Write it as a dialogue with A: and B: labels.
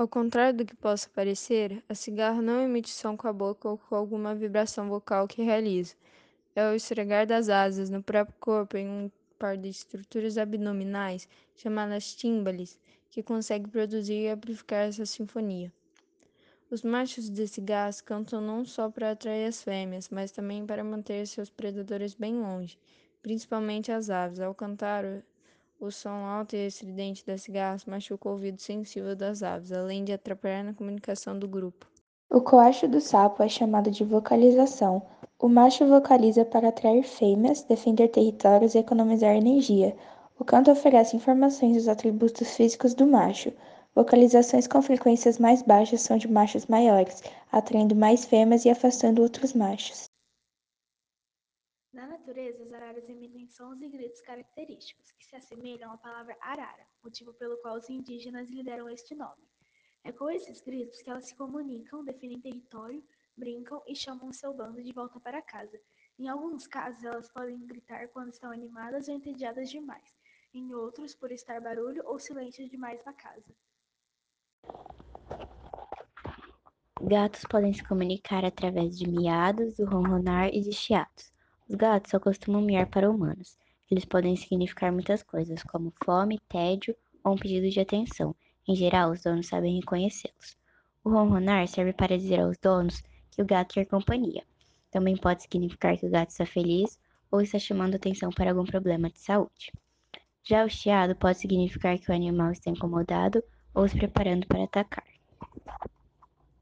A: Ao contrário do que possa parecer, a cigarra não emite som com a boca ou com alguma vibração vocal que realiza. É o esfregar das asas no próprio corpo em um par de estruturas abdominais, chamadas tímbales, que consegue produzir e amplificar essa sinfonia. Os machos desse gás cantam não só para atrair as fêmeas, mas também para manter seus predadores bem longe, principalmente as aves. Ao cantar, o som alto e estridente desse gás machuca o ouvido sensível das aves, além de atrapalhar na comunicação do grupo.
B: O coacho do sapo é chamado de vocalização. O macho vocaliza para atrair fêmeas, defender territórios e economizar energia. O canto oferece informações dos atributos físicos do macho. Vocalizações com frequências mais baixas são de machos maiores, atraindo mais fêmeas e afastando outros machos.
C: Na natureza, as araras emitem sons e gritos característicos, que se assemelham à palavra arara, motivo pelo qual os indígenas lhe deram este nome. É com esses gritos que elas se comunicam, definem território, brincam e chamam seu bando de volta para casa. Em alguns casos, elas podem gritar quando estão animadas ou entediadas demais, em outros, por estar barulho ou silêncio demais na casa.
D: Gatos podem se comunicar através de miados, do ronronar e de chiatos. Os gatos só costumam miar para humanos. Eles podem significar muitas coisas, como fome, tédio ou um pedido de atenção. Em geral, os donos sabem reconhecê-los. O ronronar serve para dizer aos donos que o gato quer companhia. Também pode significar que o gato está feliz ou está chamando atenção para algum problema de saúde. Já o chiado pode significar que o animal está incomodado ou se preparando para atacar.